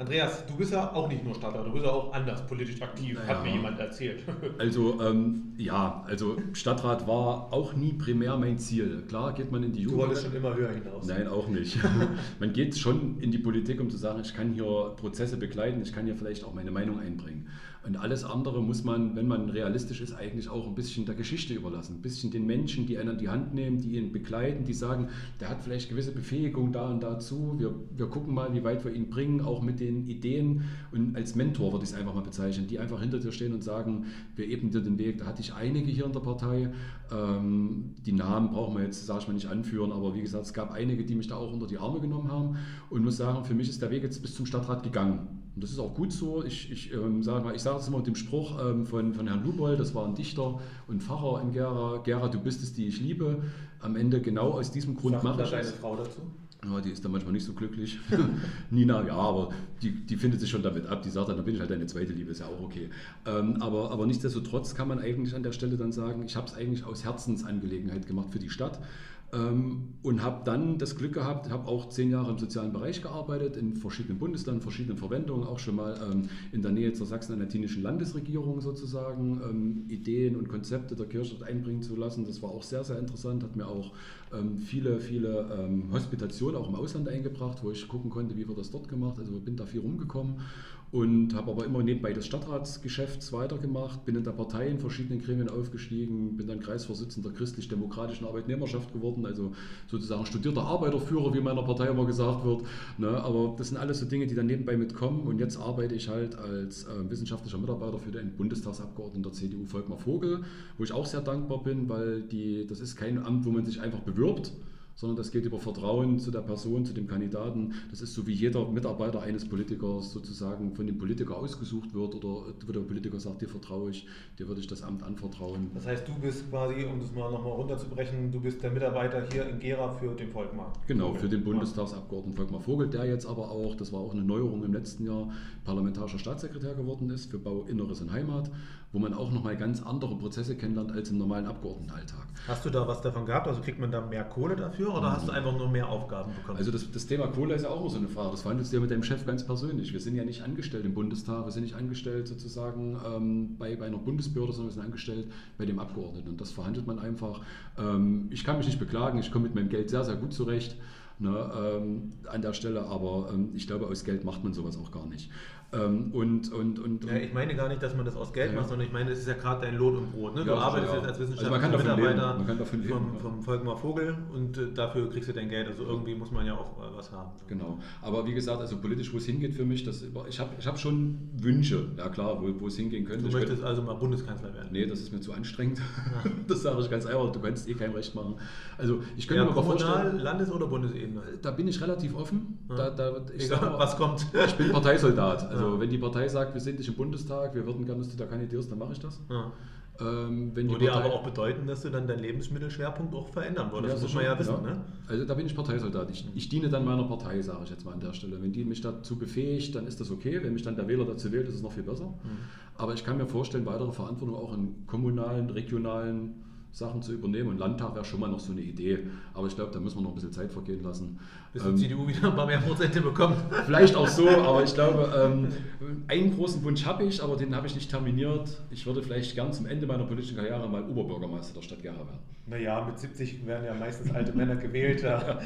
A: Andreas, du bist ja auch nicht nur Stadtrat, du bist ja auch anders politisch aktiv, naja. hat mir jemand erzählt. [LAUGHS]
B: Also ähm, ja, also Stadtrat war auch nie primär mein Ziel. Klar geht man in die
A: Jugend. Du wolltest schon immer höher hinaus.
B: Nein, auch nicht. [LAUGHS] man geht schon in die Politik, um zu sagen, ich kann hier Prozesse begleiten, ich kann hier vielleicht auch meine Meinung einbringen. Und alles andere muss man, wenn man realistisch ist, eigentlich auch ein bisschen der Geschichte überlassen. Ein bisschen den Menschen, die einen an die Hand nehmen, die ihn begleiten, die sagen, der hat vielleicht gewisse Befähigung da und dazu. Wir, wir gucken mal, wie weit wir ihn bringen, auch mit den Ideen. Und als Mentor würde ich es einfach mal bezeichnen, die einfach hinter dir stehen und sagen, wir ebnen dir den Weg. Da hatte ich einige hier in der Partei. Ähm, die Namen brauchen wir jetzt, sage ich mal, nicht anführen, aber wie gesagt, es gab einige, die mich da auch unter die Arme genommen haben. Und muss sagen, für mich ist der Weg jetzt bis zum Stadtrat gegangen. Und das ist auch gut so. Ich, ich ähm, sage mal, ich sage es immer mit dem Spruch ähm, von, von Herrn Lubold, das war ein Dichter und Pfarrer in Gera. Gera, du bist es, die ich liebe. Am Ende genau aus diesem Grund mache ich
A: deine Frau dazu?
B: Ja, die ist dann manchmal nicht so glücklich. [LAUGHS] Nina, ja, aber die, die findet sich schon damit ab. Die sagt dann, dann bin ich halt deine zweite Liebe, ist ja auch okay. Ähm, aber, aber nichtsdestotrotz kann man eigentlich an der Stelle dann sagen, ich habe es eigentlich aus Herzensangelegenheit gemacht für die Stadt. Ähm, und habe dann das Glück gehabt, habe auch zehn Jahre im sozialen Bereich gearbeitet, in verschiedenen Bundesländern, verschiedenen Verwendungen, auch schon mal ähm, in der Nähe zur sachsen-anhaltinischen Landesregierung sozusagen ähm, Ideen und Konzepte der Kirche einbringen zu lassen. Das war auch sehr, sehr interessant, hat mir auch viele, viele Hospitationen auch im Ausland eingebracht, wo ich gucken konnte, wie wird das dort gemacht. Also bin da viel rumgekommen und habe aber immer nebenbei des Stadtratsgeschäfts weitergemacht, bin in der Partei in verschiedenen Gremien aufgestiegen, bin dann Kreisvorsitzender christlich-demokratischen Arbeitnehmerschaft geworden, also sozusagen studierter Arbeiterführer, wie meiner Partei immer gesagt wird. Ne? Aber das sind alles so Dinge, die dann nebenbei mitkommen und jetzt arbeite ich halt als äh, wissenschaftlicher Mitarbeiter für den Bundestagsabgeordneten der CDU Volkmar Vogel, wo ich auch sehr dankbar bin, weil die, das ist kein Amt, wo man sich einfach bewirbt, sondern das geht über Vertrauen zu der Person, zu dem Kandidaten. Das ist so wie jeder Mitarbeiter eines Politikers sozusagen von dem Politiker ausgesucht wird oder wo der Politiker sagt, dir vertraue ich, dir würde ich das Amt anvertrauen.
A: Das heißt, du bist quasi, um das mal nochmal runterzubrechen, du bist der Mitarbeiter hier in Gera für den Volkmar.
B: Genau, für den Bundestagsabgeordneten Volkmar Vogel, der jetzt aber auch, das war auch eine Neuerung im letzten Jahr, parlamentarischer Staatssekretär geworden ist für Bau Inneres und Heimat wo man auch nochmal ganz andere Prozesse kennenlernt als im normalen Abgeordnetenalltag.
A: Hast du da was davon gehabt? Also kriegt man da mehr Kohle dafür oder mhm. hast du einfach nur mehr Aufgaben bekommen?
B: Also das, das, Thema Kohle ist ja auch immer so eine Frage. Das verhandelst du ja mit deinem Chef ganz persönlich. Wir sind ja nicht angestellt im Bundestag, wir sind nicht angestellt sozusagen ähm, bei, bei einer Bundesbehörde, sondern wir sind angestellt bei dem Abgeordneten. Und das verhandelt man einfach. Ähm, ich kann mich nicht beklagen, ich komme mit meinem Geld sehr, sehr gut zurecht. Ne, ähm, an der Stelle, aber ähm, ich glaube, aus Geld macht man sowas auch gar nicht. Ähm, und, und, und,
A: ja, ich meine gar nicht, dass man das aus Geld ja. macht, sondern ich meine, es ist ja gerade dein Lohn und Brot. Ne? Du
B: ja,
A: arbeitest
B: jetzt
A: als
B: wissenschaftlicher also Mitarbeiter man kann davon
A: leben, vom, vom Volkmar Vogel und äh, dafür kriegst du dein Geld. Also irgendwie muss man ja auch äh, was haben.
B: Genau. Aber wie gesagt, also politisch, wo es hingeht für mich, das, ich habe ich hab schon Wünsche, ja klar, wo, wo es hingehen könnte.
A: Du
B: ich
A: möchtest könnte, also mal Bundeskanzler werden?
B: Nee, das ist mir zu anstrengend. [LAUGHS] das sage ich ganz einfach, du kannst eh kein Recht machen. Also ich
A: könnte mir Kommunal, Landes- oder Bundesebene?
B: Da bin ich relativ offen. Da,
A: da, ich Egal, sag, was kommt.
B: Ich bin Parteisoldat. Also [LAUGHS] wenn die Partei sagt, wir sind nicht im Bundestag, wir würden gerne, dass du da kandidierst, dann mache ich das. Ja.
A: Ähm, Würde ja aber auch bedeuten, dass du dann deinen Lebensmittelschwerpunkt auch verändern würdest. Ja, das muss man ja wissen. Ja. Ne?
B: Also da bin ich Parteisoldat. Ich, ich, diene dann meiner Partei, sage ich jetzt mal an der Stelle. Wenn die mich dazu befähigt, dann ist das okay. Wenn mich dann der Wähler dazu wählt, ist es noch viel besser. Mhm. Aber ich kann mir vorstellen, weitere Verantwortung auch in kommunalen, regionalen Sachen zu übernehmen. Und Landtag wäre schon mal noch so eine Idee. Aber ich glaube, da müssen wir noch ein bisschen Zeit vergehen lassen.
A: Bis ähm, die CDU wieder ein paar mehr Prozente bekommt.
B: Vielleicht auch so, [LAUGHS] aber ich glaube, ähm, einen großen Wunsch habe ich, aber den habe ich nicht terminiert. Ich würde vielleicht gern zum Ende meiner politischen Karriere mal Oberbürgermeister der Stadt Gera werden.
A: Naja, mit 70 werden ja meistens alte Männer [LAUGHS] gewählt. Da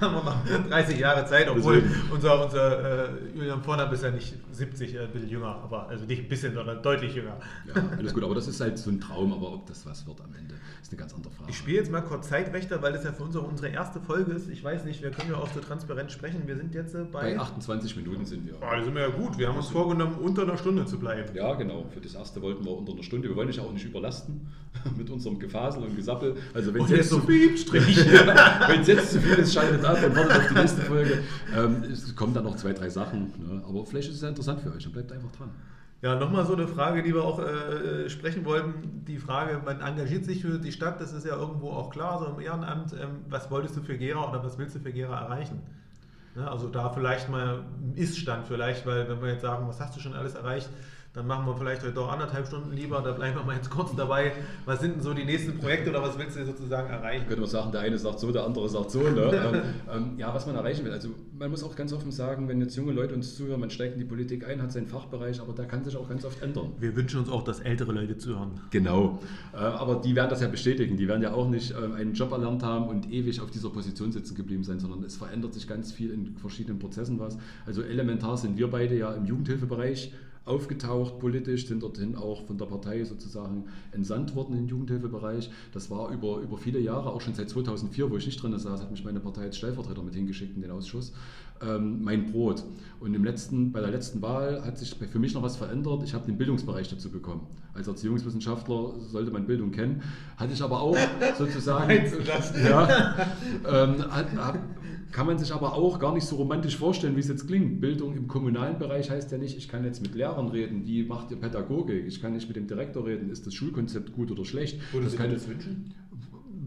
A: haben wir noch 30 Jahre Zeit, obwohl unser, unser äh, Julian Vornab ist ja nicht 70, äh, ein bisschen jünger, aber also nicht ein bisschen, sondern deutlich jünger.
B: Ja, alles gut, aber das ist halt so ein Traum, aber ob das was wird am Ende, ist eine ganz andere Frage.
A: Ich spiele jetzt mal kurz Zeitwächter, weil das ja für uns auch unsere erste Folge ist. Ich weiß nicht, wir können ja auch so transparent sprechen. Wir sind jetzt äh, bei...
B: Bei 28 Minuten sind wir.
A: Oh, da sind wir ja gut. Wir haben uns vorgenommen, unter einer Stunde zu bleiben.
B: Ja, genau. Für das erste wollten wir unter einer Stunde. Wir wollen dich auch nicht überlasten [LAUGHS] mit unserem Gefasel und Gesappel.
A: Also wenn jetzt so [LAUGHS]
B: es jetzt zu viel ist, schaltet ab und wartet auf die nächste Folge. Ähm, es kommen dann noch zwei, drei Sachen. Ne? Aber vielleicht ist es ja interessant für euch und bleibt einfach dran.
A: Ja, nochmal so eine Frage, die wir auch äh, sprechen wollten. Die Frage, man engagiert sich für die Stadt, das ist ja irgendwo auch klar, so im Ehrenamt. Ähm, was wolltest du für Gera oder was willst du für Gera erreichen? Ne, also da vielleicht mal ein Ist-Stand vielleicht, weil wenn wir jetzt sagen, was hast du schon alles erreicht, dann machen wir vielleicht heute doch anderthalb Stunden lieber, da bleiben wir mal jetzt kurz dabei. Was sind denn so die nächsten Projekte oder was willst du sozusagen erreichen?
B: Könnte man sagen, der eine sagt so, der andere sagt so. Ne? [LAUGHS] ähm, ähm, ja, was man erreichen will. Also man muss auch ganz offen sagen, wenn jetzt junge Leute uns zuhören, man steigt in die Politik ein, hat seinen Fachbereich, aber der kann sich auch ganz oft ändern.
A: Wir wünschen uns auch, dass ältere Leute zuhören.
B: Genau. Äh, aber die werden das ja bestätigen. Die werden ja auch nicht äh, einen Job erlernt haben und ewig auf dieser Position sitzen geblieben sein, sondern es verändert sich ganz viel in verschiedenen Prozessen was. Also elementar sind wir beide ja im Jugendhilfebereich aufgetaucht politisch, sind dorthin auch von der Partei sozusagen entsandt worden im Jugendhilfebereich. Das war über, über viele Jahre, auch schon seit 2004, wo ich nicht drin saß, hat mich meine Partei als Stellvertreter mit hingeschickt in den Ausschuss. Ähm, mein Brot. Und im letzten, bei der letzten Wahl hat sich für mich noch was verändert. Ich habe den Bildungsbereich dazu bekommen. Als Erziehungswissenschaftler sollte man Bildung kennen. Hatte ich aber auch [LAUGHS] sozusagen. ja, ähm, hat, hab, kann man sich aber auch gar nicht so romantisch vorstellen, wie es jetzt klingt. Bildung im kommunalen Bereich heißt ja nicht, ich kann jetzt mit Lehrern reden, wie macht ihr Pädagogik? Ich kann nicht mit dem Direktor reden, ist das Schulkonzept gut oder schlecht?
A: Würdest du dir das wünschen?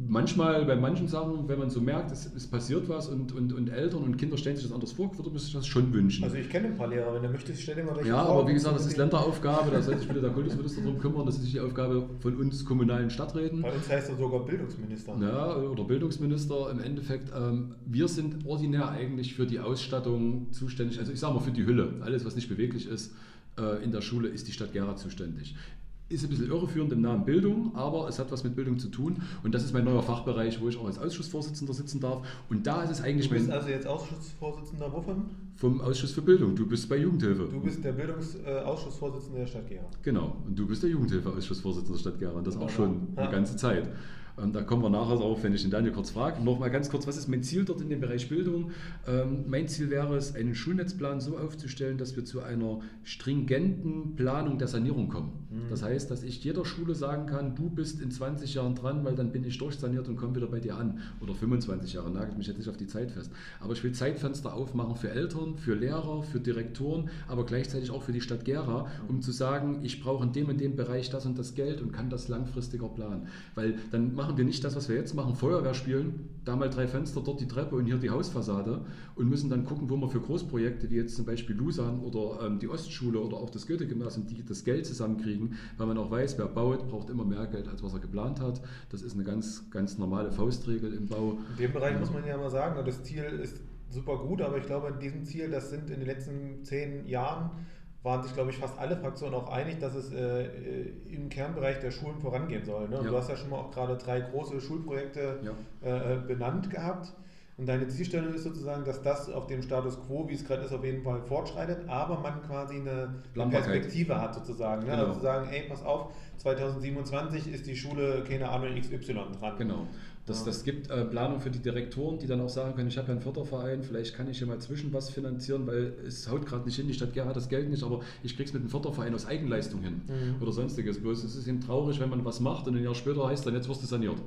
B: Manchmal bei manchen Sachen, wenn man so merkt, es, es, passiert was und, und, und Eltern und Kinder stellen sich das anders vor, würde man sich das schon wünschen.
A: Also ich kenne ein paar Lehrer, wenn du möchtest, stell dir mal welche
B: Ja, vor, aber wie gesagt, das ist Länderaufgabe, da sollte sich wieder der Kultusminister darum kümmern, das ist nicht die Aufgabe von uns kommunalen Stadträten.
A: Bei uns heißt er sogar Bildungsminister.
B: Ja, oder Bildungsminister im Endeffekt. Ähm, wir sind ordinär eigentlich für die Ausstattung zuständig, also ich sage mal für die Hülle, alles was nicht beweglich ist, äh, in der Schule ist die Stadt Gera zuständig ist ein bisschen irreführend im Namen Bildung, aber es hat was mit Bildung zu tun. Und das ist mein neuer Fachbereich, wo ich auch als Ausschussvorsitzender sitzen darf. Und da ist es eigentlich
A: Du bist mein, also jetzt Ausschussvorsitzender wovon?
B: Vom Ausschuss für Bildung. Du bist bei Jugendhilfe.
A: Du bist der Bildungsausschussvorsitzende der Stadt Gera.
B: Genau. Und du bist der Jugendhilfeausschussvorsitzende der Stadt Gera. Und das auch schon eine ganze Zeit. Und da kommen wir nachher darauf, wenn ich den Daniel kurz frage. Noch mal ganz kurz, was ist mein Ziel dort in dem Bereich Bildung? Ähm, mein Ziel wäre es, einen Schulnetzplan so aufzustellen, dass wir zu einer stringenten Planung der Sanierung kommen. Mhm. Das heißt, dass ich jeder Schule sagen kann, du bist in 20 Jahren dran, weil dann bin ich durchsaniert und komme wieder bei dir an. Oder 25 Jahre, nagelt mich jetzt nicht auf die Zeit fest. Aber ich will Zeitfenster aufmachen für Eltern, für Lehrer, für Direktoren, aber gleichzeitig auch für die Stadt Gera, um mhm. zu sagen, ich brauche in dem und dem Bereich das und das Geld und kann das langfristiger planen. Weil dann machen wir nicht das, was wir jetzt machen, Feuerwehr spielen, da mal drei Fenster, dort die Treppe und hier die Hausfassade und müssen dann gucken, wo wir für Großprojekte, wie jetzt zum Beispiel Lusan oder ähm, die Ostschule oder auch das Goethe-Gymnasium, das Geld zusammenkriegen, weil man auch weiß, wer baut, braucht immer mehr Geld, als was er geplant hat. Das ist eine ganz, ganz normale Faustregel im Bau.
A: In dem Bereich muss man ja mal sagen, das Ziel ist super gut, aber ich glaube, in diesem Ziel, das sind in den letzten zehn Jahren waren sich, glaube ich, fast alle Fraktionen auch einig, dass es äh, im Kernbereich der Schulen vorangehen soll. Ne? Ja. Du hast ja schon mal auch gerade drei große Schulprojekte ja. äh, benannt gehabt. Und deine Zielstellung ist sozusagen, dass das auf dem Status quo, wie es gerade ist, auf jeden Fall fortschreitet, aber man quasi eine Perspektive hat sozusagen. Ne? Genau. Also zu sagen, ey, pass auf, 2027 ist die Schule, keine Ahnung, XY dran.
B: Genau. Das, das gibt äh, Planung für die Direktoren, die dann auch sagen können, ich habe ja einen Förderverein, vielleicht kann ich hier mal zwischen was finanzieren, weil es haut gerade nicht hin, die Stadt Gera hat das Geld nicht, aber ich kriege es mit einem Förderverein aus Eigenleistung hin mhm. oder sonstiges. Bloß es ist eben traurig, wenn man was macht und ein Jahr später heißt dann, jetzt wirst du saniert.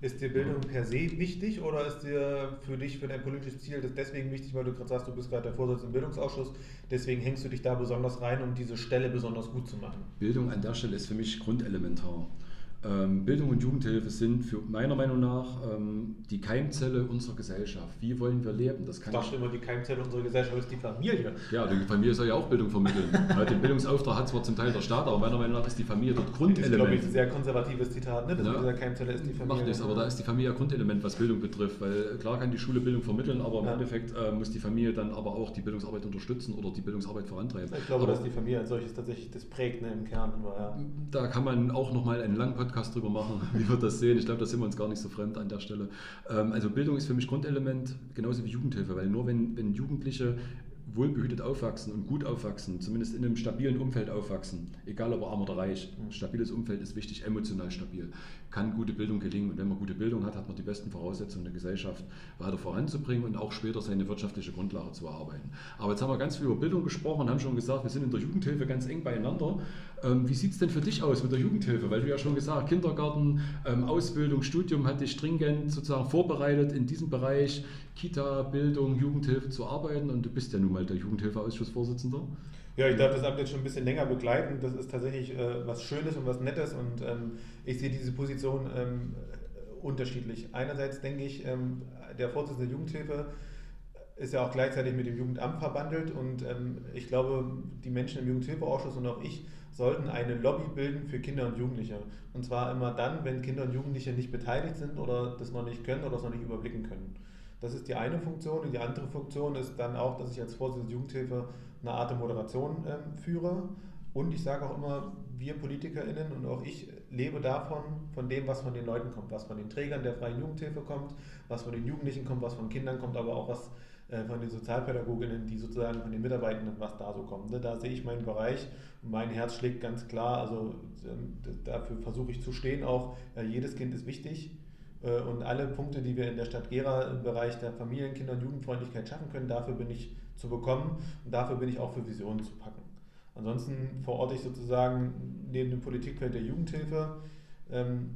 A: Ist dir Bildung per se wichtig oder ist dir für dich, für dein politisches Ziel, das deswegen wichtig, weil du gerade sagst, du bist gerade der Vorsitzende im Bildungsausschuss, deswegen hängst du dich da besonders rein, um diese Stelle besonders gut zu machen?
B: Bildung an der Stelle ist für mich grundelementar. Ähm, Bildung und Jugendhilfe sind für meiner Meinung nach ähm, die Keimzelle unserer Gesellschaft. Wie wollen wir leben?
A: Das kann ich dachte immer, die Keimzelle unserer Gesellschaft ist die Familie.
B: Ja, die Familie soll ja auch Bildung vermitteln. [LAUGHS] Den Bildungsauftrag hat zwar zum Teil der Staat, aber meiner Meinung nach ist die Familie dort Grundelement. Das ist, glaube ich,
A: ein sehr konservatives Zitat, ne?
B: Das ja. Keimzelle ist die Familie. Macht nichts, aber da ist die Familie Grundelement, was Bildung betrifft. Weil klar kann die Schule Bildung vermitteln, aber im ja. Endeffekt äh, muss die Familie dann aber auch die Bildungsarbeit unterstützen oder die Bildungsarbeit vorantreiben.
A: Ich glaube, aber, dass die Familie als solches tatsächlich das prägt ne, im Kern. Aber, ja.
B: Da kann man auch nochmal einen langen Podcast drüber machen [LAUGHS] wie wir das sehen. Ich glaube, da sind wir uns gar nicht so fremd an der Stelle. Ähm, also Bildung ist für mich Grundelement, genauso wie Jugendhilfe, weil nur wenn, wenn Jugendliche wohlbehütet aufwachsen und gut aufwachsen, zumindest in einem stabilen Umfeld aufwachsen, egal ob arm oder reich. Stabiles Umfeld ist wichtig, emotional stabil. Kann gute Bildung gelingen und wenn man gute Bildung hat, hat man die besten Voraussetzungen, eine Gesellschaft weiter voranzubringen und auch später seine wirtschaftliche Grundlage zu erarbeiten. Aber jetzt haben wir ganz viel über Bildung gesprochen und haben schon gesagt, wir sind in der Jugendhilfe ganz eng beieinander. Ähm, wie sieht es denn für dich aus mit der Jugendhilfe? Weil du ja schon gesagt Kindergarten, ähm, Ausbildung, Studium hat dich stringent sozusagen vorbereitet in diesem Bereich Kita, Bildung, Jugendhilfe zu arbeiten und du bist ja nun mal der Jugendhilfeausschussvorsitzender.
A: Ja, ich darf das jetzt schon ein bisschen länger begleiten. Das ist tatsächlich äh, was Schönes und was Nettes und ähm, ich sehe diese Position ähm, unterschiedlich. Einerseits denke ich, ähm, der Vorsitzende der Jugendhilfe ist ja auch gleichzeitig mit dem Jugendamt verbandelt und ähm, ich glaube, die Menschen im Jugendhilfeausschuss und auch ich sollten eine Lobby bilden für Kinder und Jugendliche. Und zwar immer dann, wenn Kinder und Jugendliche nicht beteiligt sind oder das noch nicht können oder das noch nicht überblicken können. Das ist die eine Funktion. Und die andere Funktion ist dann auch, dass ich als Vorsitzender der Jugendhilfe eine Art der Moderation ähm, führe. Und ich sage auch immer, wir PolitikerInnen und auch ich lebe davon, von dem, was von den Leuten kommt, was von den Trägern der freien Jugendhilfe kommt, was von den Jugendlichen kommt, was von Kindern kommt, aber auch was äh, von den Sozialpädagoginnen, die sozusagen von den Mitarbeitenden, was da so kommt. Ne? Da sehe ich meinen Bereich und mein Herz schlägt ganz klar. Also ähm, dafür versuche ich zu stehen auch. Jedes Kind ist wichtig äh, und alle Punkte, die wir in der Stadt Gera im Bereich der Familien-, Kinder- und Jugendfreundlichkeit schaffen können, dafür bin ich zu bekommen und dafür bin ich auch für Visionen zu packen. Ansonsten verorte ich sozusagen neben dem Politikfeld der Jugendhilfe ähm,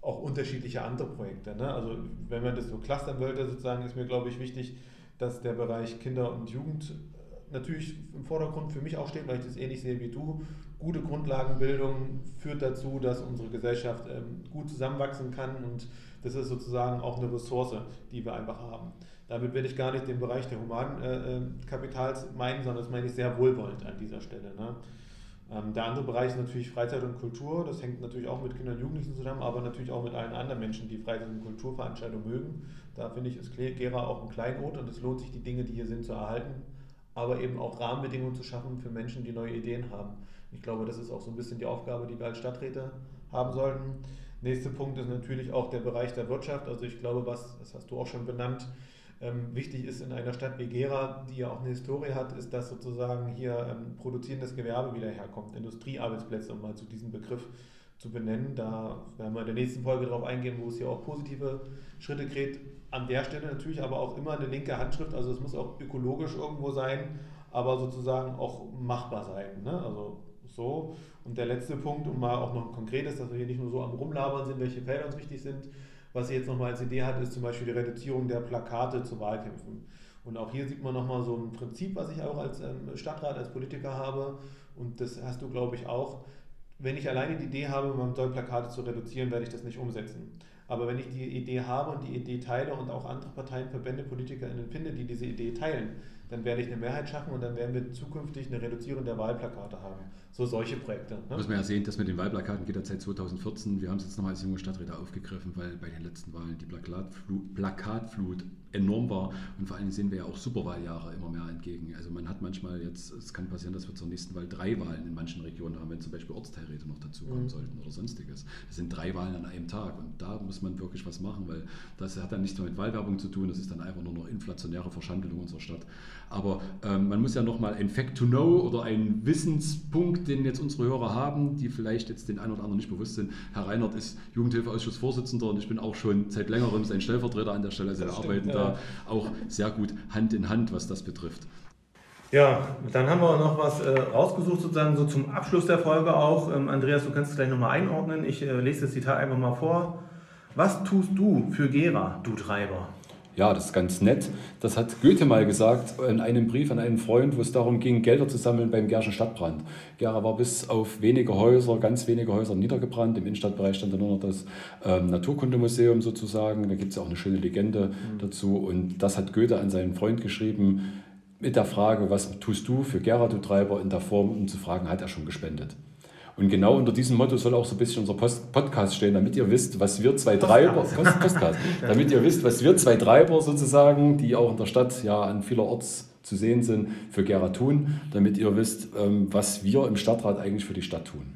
A: auch unterschiedliche andere Projekte. Ne? Also wenn man das so clustern wollte, sozusagen, ist mir, glaube ich, wichtig, dass der Bereich Kinder und Jugend äh, natürlich im Vordergrund für mich auch steht, weil ich das ähnlich sehe wie du. Gute Grundlagenbildung führt dazu, dass unsere Gesellschaft ähm, gut zusammenwachsen kann und das ist sozusagen auch eine Ressource, die wir einfach haben. Damit will ich gar nicht den Bereich der Humankapitals äh, meinen, sondern das meine ich sehr wohlwollend an dieser Stelle. Ne? Ähm, der andere Bereich ist natürlich Freizeit und Kultur. Das hängt natürlich auch mit Kindern und Jugendlichen zusammen, aber natürlich auch mit allen anderen Menschen, die Freizeit- und Kulturveranstaltungen mögen. Da finde ich, ist Gera auch ein Kleinod und es lohnt sich, die Dinge, die hier sind, zu erhalten, aber eben auch Rahmenbedingungen zu schaffen für Menschen, die neue Ideen haben. Ich glaube, das ist auch so ein bisschen die Aufgabe, die wir als Stadträte haben sollten. Nächster Punkt ist natürlich auch der Bereich der Wirtschaft. Also ich glaube, was, das hast du auch schon benannt, ähm, wichtig ist in einer Stadt wie Gera, die ja auch eine Historie hat, ist, dass sozusagen hier ähm, produzierendes Gewerbe wieder herkommt, Industriearbeitsplätze, um mal zu diesem Begriff zu benennen. Da werden wir in der nächsten Folge darauf eingehen, wo es hier auch positive Schritte geht. An der Stelle natürlich aber auch immer eine linke Handschrift, also es muss auch ökologisch irgendwo sein, aber sozusagen auch machbar sein. Ne? Also so. Und der letzte Punkt, um mal auch noch ein konkretes, dass wir hier nicht nur so am Rumlabern sind, welche Felder uns wichtig sind, was sie jetzt nochmal als Idee hat, ist zum Beispiel die Reduzierung der Plakate zu Wahlkämpfen. Und auch hier sieht man nochmal so ein Prinzip, was ich auch als ähm, Stadtrat, als Politiker habe. Und das hast du, glaube ich, auch. Wenn ich alleine die Idee habe, man soll Plakate zu reduzieren, werde ich das nicht umsetzen. Aber wenn ich die Idee habe und die Idee teile und auch andere Parteien, Verbände, PolitikerInnen finde, die diese Idee teilen, dann werde ich eine Mehrheit schaffen und dann werden wir zugkünftig eine Reduzierung der Wahlplakate haben. So solche Projekte.
B: Ne? Muss man ja sehen, dass mit den Wahlplakaten geht ja seit 2014. Wir haben es jetzt nochmal als junge Stadträte aufgegriffen, weil bei den letzten Wahlen die Plakatflut, Plakatflut enorm war und vor allem sehen wir ja auch Superwahljahre immer mehr entgegen. Also man hat manchmal jetzt, es kann passieren, dass wir zur nächsten Wahl drei Wahlen in manchen Regionen haben, wenn zum Beispiel Ortsteilräte noch dazukommen mhm. sollten oder sonstiges. Das sind drei Wahlen an einem Tag und da muss man wirklich was machen, weil das hat dann nichts mehr mit Wahlwerbung zu tun, das ist dann einfach nur noch inflationäre Verschandelung unserer Stadt. Aber ähm, man muss ja nochmal ein Fact to know oder einen Wissenspunkt, den jetzt unsere Hörer haben, die vielleicht jetzt den einen oder anderen nicht bewusst sind. Herr Reinhardt ist Jugendhilfeausschussvorsitzender und ich bin auch schon seit längerem sein Stellvertreter an der Stelle. Also wir arbeiten ja. da auch sehr gut Hand in Hand, was das betrifft.
A: Ja, dann haben wir noch was äh, rausgesucht, sozusagen so zum Abschluss der Folge auch. Ähm, Andreas, du kannst es gleich nochmal einordnen. Ich äh, lese das Zitat einfach mal vor. Was tust du für Gera, du Treiber?
B: Ja, das ist ganz nett. Das hat Goethe mal gesagt in einem Brief an einen Freund, wo es darum ging, Gelder zu sammeln beim Gerschen Stadtbrand. Gera war bis auf wenige Häuser, ganz wenige Häuser niedergebrannt. Im Innenstadtbereich stand dann nur noch das ähm, Naturkundemuseum sozusagen. Da gibt es ja auch eine schöne Legende mhm. dazu. Und das hat Goethe an seinen Freund geschrieben mit der Frage, was tust du für Gera, du Treiber, in der Form, um zu fragen, hat er schon gespendet? Und genau unter diesem Motto soll auch so ein bisschen unser Post Podcast stehen, damit ihr wisst, was wir zwei Treiber, Post Postcast, damit ihr wisst, was wir zwei Treiber sozusagen, die auch in der Stadt ja an vielerorts zu sehen sind, für Gera tun, damit ihr wisst, ähm, was wir im Stadtrat eigentlich für die Stadt tun.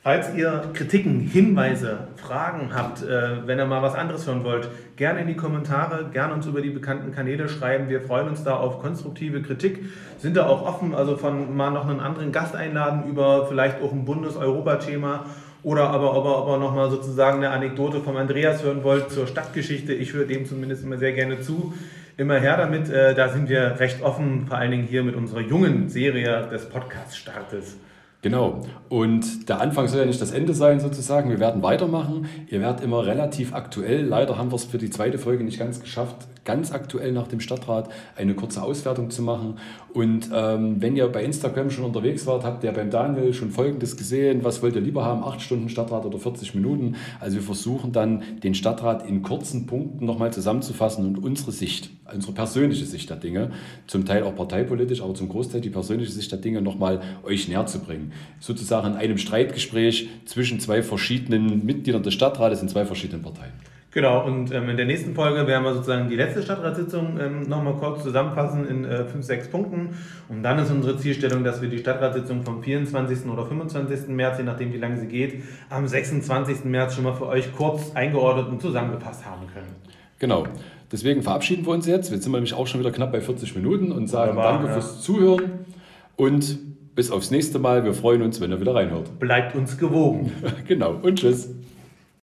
A: Falls ihr Kritiken, Hinweise, Fragen habt, äh, wenn ihr mal was anderes hören wollt, gerne in die Kommentare, gerne uns über die bekannten Kanäle schreiben. Wir freuen uns da auf konstruktive Kritik, sind da auch offen, also von mal noch einen anderen Gast einladen über vielleicht auch ein Bundes-Europa-Thema oder aber ob ihr, ob ihr nochmal sozusagen eine Anekdote vom Andreas hören wollt zur Stadtgeschichte. Ich höre dem zumindest immer sehr gerne zu. Immer her damit, äh, da sind wir recht offen, vor allen Dingen hier mit unserer jungen Serie des Podcast-Startes.
B: Genau. Und der Anfang soll ja nicht das Ende sein, sozusagen. Wir werden weitermachen. Ihr werdet immer relativ aktuell. Leider haben wir es für die zweite Folge nicht ganz geschafft, ganz aktuell nach dem Stadtrat eine kurze Auswertung zu machen. Und ähm, wenn ihr bei Instagram schon unterwegs wart, habt ihr beim Daniel schon Folgendes gesehen. Was wollt ihr lieber haben? Acht Stunden Stadtrat oder 40 Minuten? Also wir versuchen dann, den Stadtrat in kurzen Punkten nochmal zusammenzufassen und unsere Sicht, unsere persönliche Sicht der Dinge, zum Teil auch parteipolitisch, aber zum Großteil die persönliche Sicht der Dinge nochmal euch näher zu bringen. Sozusagen in einem Streitgespräch zwischen zwei verschiedenen Mitgliedern des Stadtrates in zwei verschiedenen Parteien.
A: Genau, und ähm, in der nächsten Folge werden wir sozusagen die letzte Stadtratssitzung ähm, nochmal kurz zusammenfassen in äh, fünf, sechs Punkten. Und dann ist unsere Zielstellung, dass wir die Stadtratssitzung vom 24. oder 25. März, je nachdem wie lange sie geht, am 26. März schon mal für euch kurz eingeordnet und zusammengefasst haben können.
B: Genau. Deswegen verabschieden wir uns jetzt. Jetzt sind wir nämlich auch schon wieder knapp bei 40 Minuten und sagen
A: Wunderbar,
B: danke
A: ja.
B: fürs Zuhören und bis aufs nächste Mal. Wir freuen uns, wenn ihr wieder reinhört.
A: Bleibt uns gewogen. [LAUGHS]
B: genau und tschüss.